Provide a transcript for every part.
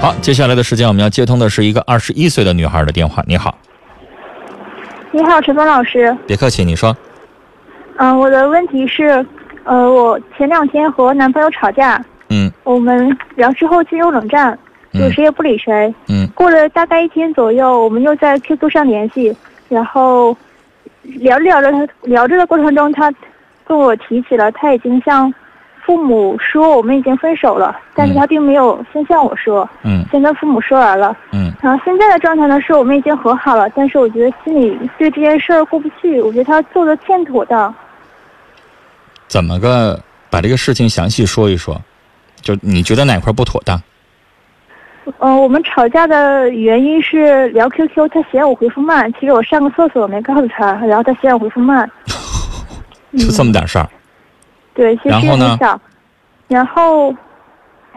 好，接下来的时间我们要接通的是一个二十一岁的女孩的电话。你好，你好，陈峰老师。别客气，你说。嗯，我的问题是，呃，我前两天和男朋友吵架，嗯我们然后之后进入冷战，就嗯谁也不理谁。嗯过了大概一天左右，我们又在 QQ 上联系，然后聊着聊着，他聊着的过程中，他跟我提起了他已经向父母说我们已经分手了，但是嗯他并没有先向我说，嗯先跟父母说完了。嗯然后现在的状态呢，是我们已经和好了，但是我觉得心里对这件事儿过不去，我觉得他做的欠妥当。怎么个把这个事情详细说一说？就你觉得哪块不妥当？嗯、我们吵架的原因是聊 QQ，他嫌我回复慢，其实我上个厕所没告诉他，然后他嫌我回复慢。就这么点事儿？对，其实然后呢很小。然后，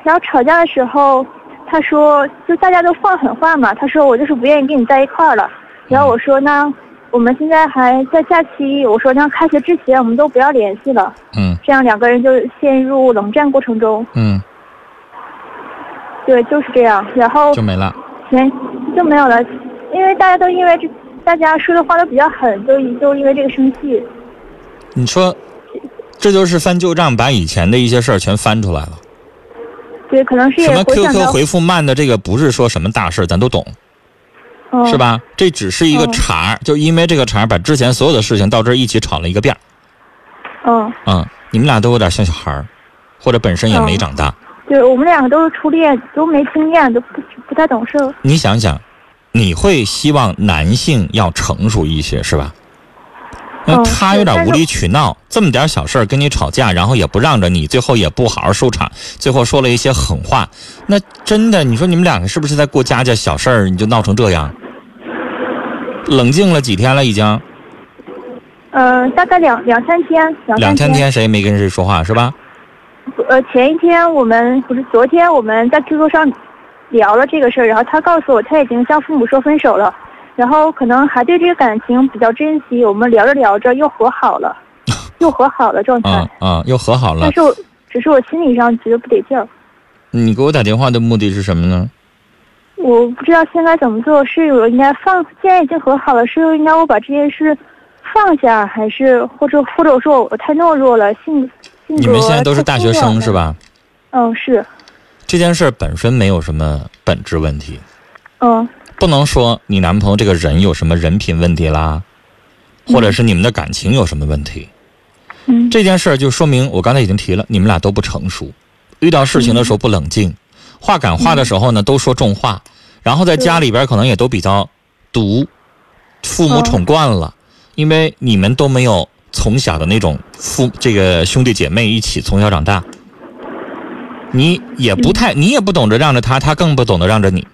然后吵架的时候，他说就大家都放狠话嘛，他说我就是不愿意跟你在一块儿了。然后我说那我们现在还在假期，我说那开学之前我们都不要联系了，嗯这样两个人就陷入冷战过程中。嗯，对，就是这样。然后就没了。前就没有了，因为大家都因为这大家说的话都比较狠，就就因为这个生气。你说，这就是翻旧账，把以前的一些事儿全翻出来了。对，可能是什么 QQ，回复慢的这个不是说什么大事，咱都懂，哦、是？吧？这只是一个嗯茬儿，就因为这个茬儿把之前所有的事情到这儿一起吵了一个遍儿。嗯，嗯，你们俩都有点像小孩儿，或者本身也没嗯长大。对我们两个都是初恋，都没经验，都不不太懂事。你想想，你会希望男性要成熟一些，是吧？那嗯他有点无理取闹，这么点小事儿跟你吵架，然后也不让着你，最后也不好好收场，最后说了一些狠话，那真的，你说你们两个是不是在过家家小事儿，你就闹成这样？冷静了几天了，已经呃，大概两两三天，两两三。天谁也没跟谁说话，是吧？呃，前一天我们不是昨天我们在 QQ 上聊了这个事儿，然后他告诉我他已经向父母说分手了，然后可能还对这个感情比较珍惜，我们聊着聊着又和好了，又和好了状态。嗯嗯，又和好了但。是我只是我心理上觉得不得劲儿，你给我打电话的目的是什么呢？我不知道现在怎么做，是我应该放，既然已经和好了，是应该我把这件事放下，还是或者或者说我太懦弱了，性性格你们现在都是大学生是？吧？嗯，是，这件事儿本身没有什么本质问题。嗯不能说你男朋友这个人有什么人品问题啦，或者是你们的感情有什么问题。嗯这件事儿就说明我刚才已经提了，你们俩都不成熟，遇到事情的时候不冷静，话赶话的时候呢都说重话，然后在家里边可能也都比较毒，父母嗯宠惯了，因为你们都没有从小的那种父这个兄弟姐妹一起从小长大，你也不太你也不懂得让着他，他更不懂得让着你。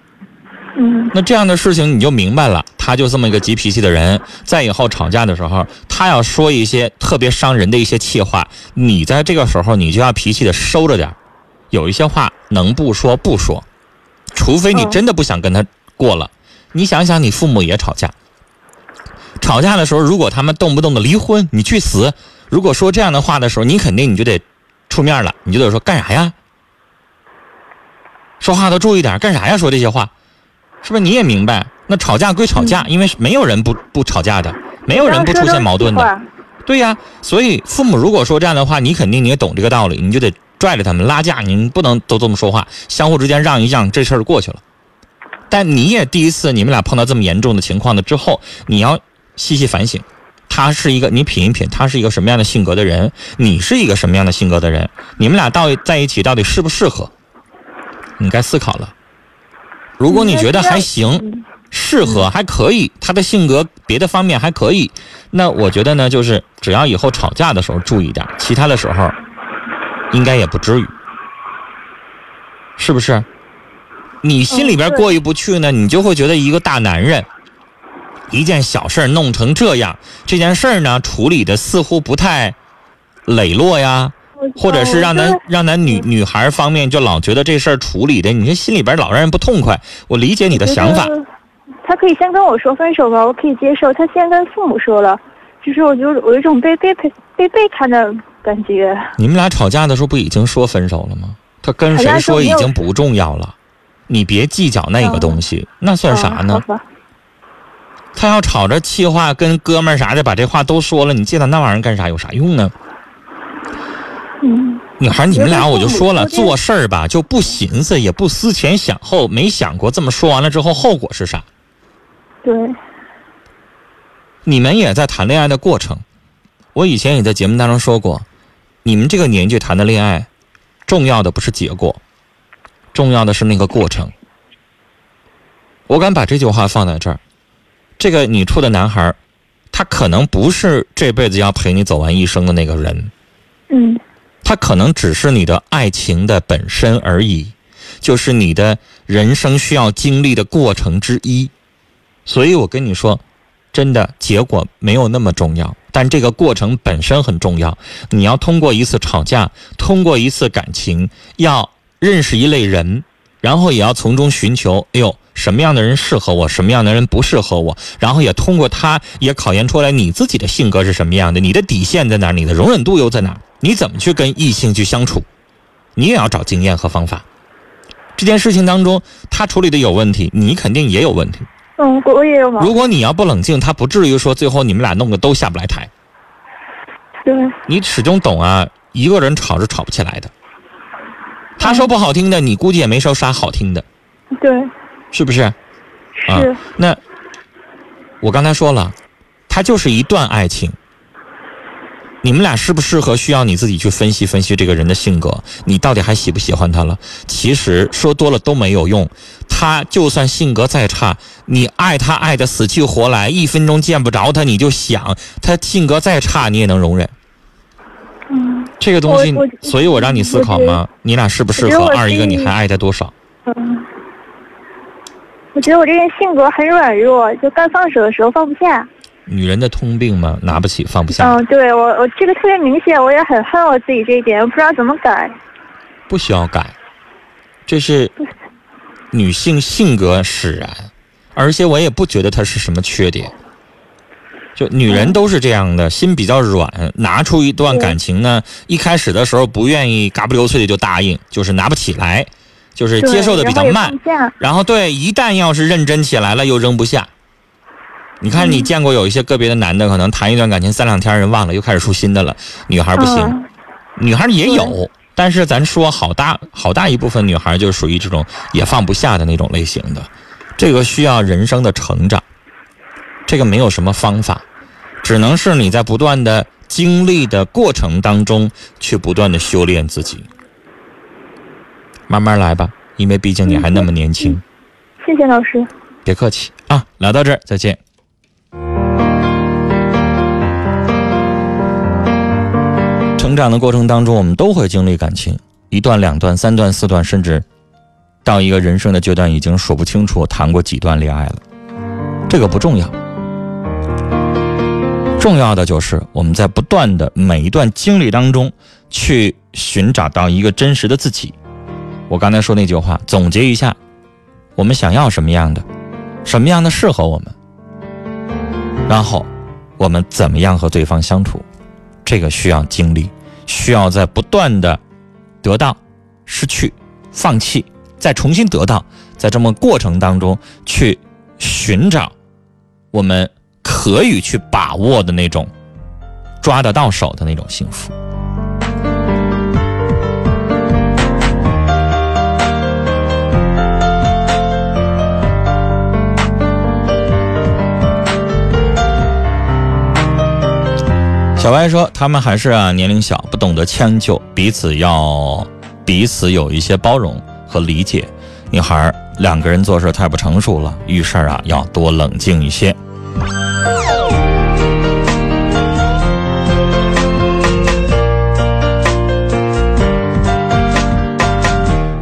嗯那这样的事情你就明白了，他就这么一个急脾气的人，在以后吵架的时候，他要说一些特别伤人的一些气话，你在这个时候你就要脾气的收着点有一些话能不说不说，除非你嗯真的不想跟他过了。你想想，你父母也吵架，吵架的时候，如果他们动不动的离婚，你去死，如果说这样的话的时候，你肯定你就得出面了，你就得说干啥呀？说话都注意点，干啥呀？说这些话。是不是你也明白？那吵架归吵架，因为没有人不不吵架的，没有人不出现矛盾的。对呀，所以父母如果说这样的话，你肯定你也懂这个道理，你就得拽着他们拉架，你不能都这么说话，相互之间让一让，这事儿过去了。但你也第一次，你们俩碰到这么严重的情况的之后，你要细细反省，他是一个，你品一品，他是一个什么样的性格的人，你是一个什么样的性格的人，你们俩到底在一起到底适不适合，你该思考了。如果你觉得还行，嗯适合还可以，他的性格别的方面还可以，那我觉得呢，就是只要以后吵架的时候注意点，其他的时候应该也不至于，是不是？你心里边过意不去呢，你就会觉得一个大男人，一件小事儿弄成这样，这件事儿呢处理的似乎不太磊落呀，或者是让咱让咱女女孩方面就老觉得这事儿处理的，你这心里边老让人不痛快。我理解你的想法他可以先跟我说分手吧，我可以接受。他先跟父母说了，就是我就我有一种被被被被背叛的感觉。你们俩吵架的时候不已经说分手了吗？他跟谁说已经不重要了，你别计较那个东西，那算啥呢？他要吵着气话跟哥们儿啥的把这话都说了，你记他那玩意儿干啥？有啥用呢？嗯女孩，你们俩我就说了，做事儿吧就不寻思，也不思前想后，没想过这么说完了之后后果是啥。对，你们也在谈恋爱的过程，我以前也在节目当中说过，你们这个年纪谈的恋爱，重要的不是结果，重要的是那个过程。我敢把这句话放在这儿，这个你处的男孩，他可能不是这辈子要陪你走完一生的那个人，嗯它可能只是你的爱情的本身而已，就是你的人生需要经历的过程之一。所以我跟你说，真的结果没有那么重要，但这个过程本身很重要。你要通过一次吵架，通过一次感情，要认识一类人，然后也要从中寻求，哎呦，什么样的人适合我，什么样的人不适合我，然后也通过他，也考验出来你自己的性格是什么样的，你的底线在哪，你的容忍度又在哪，你怎么去跟异性去相处，你也要找经验和方法。这件事情当中，他处理的有问题，你肯定也有问题。嗯，我我也有毛如果你要不冷静，他不至于说最后你们俩弄得都下不来台。对，你始终懂啊，一个人吵是吵不起来的。他说不好听的，你估计也没说啥好听的，对，是不是？啊是，那我刚才说了，它就是一段爱情。你们俩适不适合，需要你自己去分析分析这个人的性格，你到底还喜不喜欢他了？其实说多了都没有用，他就算性格再差，你爱他爱的死去活来，一分钟见不着他你就想，他性格再差你也能容忍。嗯这个东西所以我让你思考吗？你俩适不适合？二一个，你还爱他多少？嗯，我觉得我这人性格很软弱，就该放手的时候放不下。女人的通病嘛，拿不起放不下，嗯，对我我这个特别明显，我也很恨我自己这一点，我不知道怎么改。不需要改，这是女性性格使然，而且我也不觉得它是什么缺点。就女人都是这样的，心比较软，拿出一段感情呢，一开始的时候不愿意嘎不溜脆的就答应，就是拿不起来，就是接受的比较慢。然后对，一旦要是认真起来了，又扔不下。你看，你见过有一些个别的男的，可能谈一段感情三两天人忘了，又开始出新的了。女孩不行，嗯女孩也有，但是咱说好大好大一部分女孩就属于这种也放不下的那种类型的，这个需要人生的成长，这个没有什么方法，只能是你在不断的经历的过程当中去不断的修炼自己，慢慢来吧，因为毕竟你还那么年轻，谢谢老师。别客气啊，聊到这儿再见。成长的过程当中，我们都会经历感情，一段、两段、三段、四段，甚至到一个人生的阶段，已经数不清楚谈过几段恋爱了。这个不重要，重要的就是我们在不断的每一段经历当中，去寻找到一个真实的自己。我刚才说那句话，总结一下，我们想要什么样的，什么样的适合我们，然后我们怎么样和对方相处，这个需要经历，需要在不断的得到、失去、放弃，再重新得到，在这么过程当中去寻找我们可以去把握的那种抓得到手的那种幸福。小歪说：“他们还是啊年龄小，不懂得迁就，彼此要彼此有一些包容和理解。女孩两个人做事太不成熟了，遇事啊要多冷静一些。”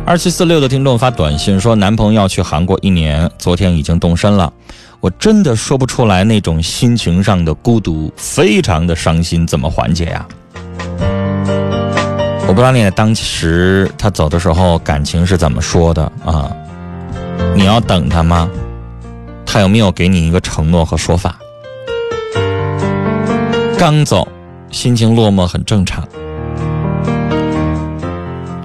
二七四六的听众发短信说：“男朋友要去韩国一年，昨天已经动身了。我真的说不出来那种心情上的孤独，非常的伤心，怎么缓解呀？”我不知道你当时他走的时候感情是怎么说的啊？你要等他吗？他有没有给你一个承诺和说法？刚走，心情落寞很正常。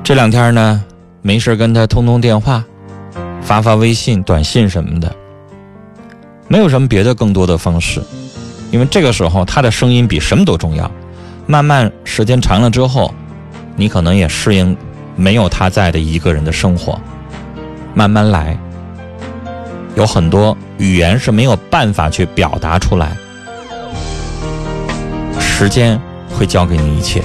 这两天呢？没事跟他通通电话，发发微信、短信什么的，没有什么别的更多的方式，因为这个时候他的声音比什么都重要。慢慢时间长了之后，你可能也适应没有他在的一个人的生活，慢慢来。有很多语言是没有办法去表达出来，时间会教给你一切。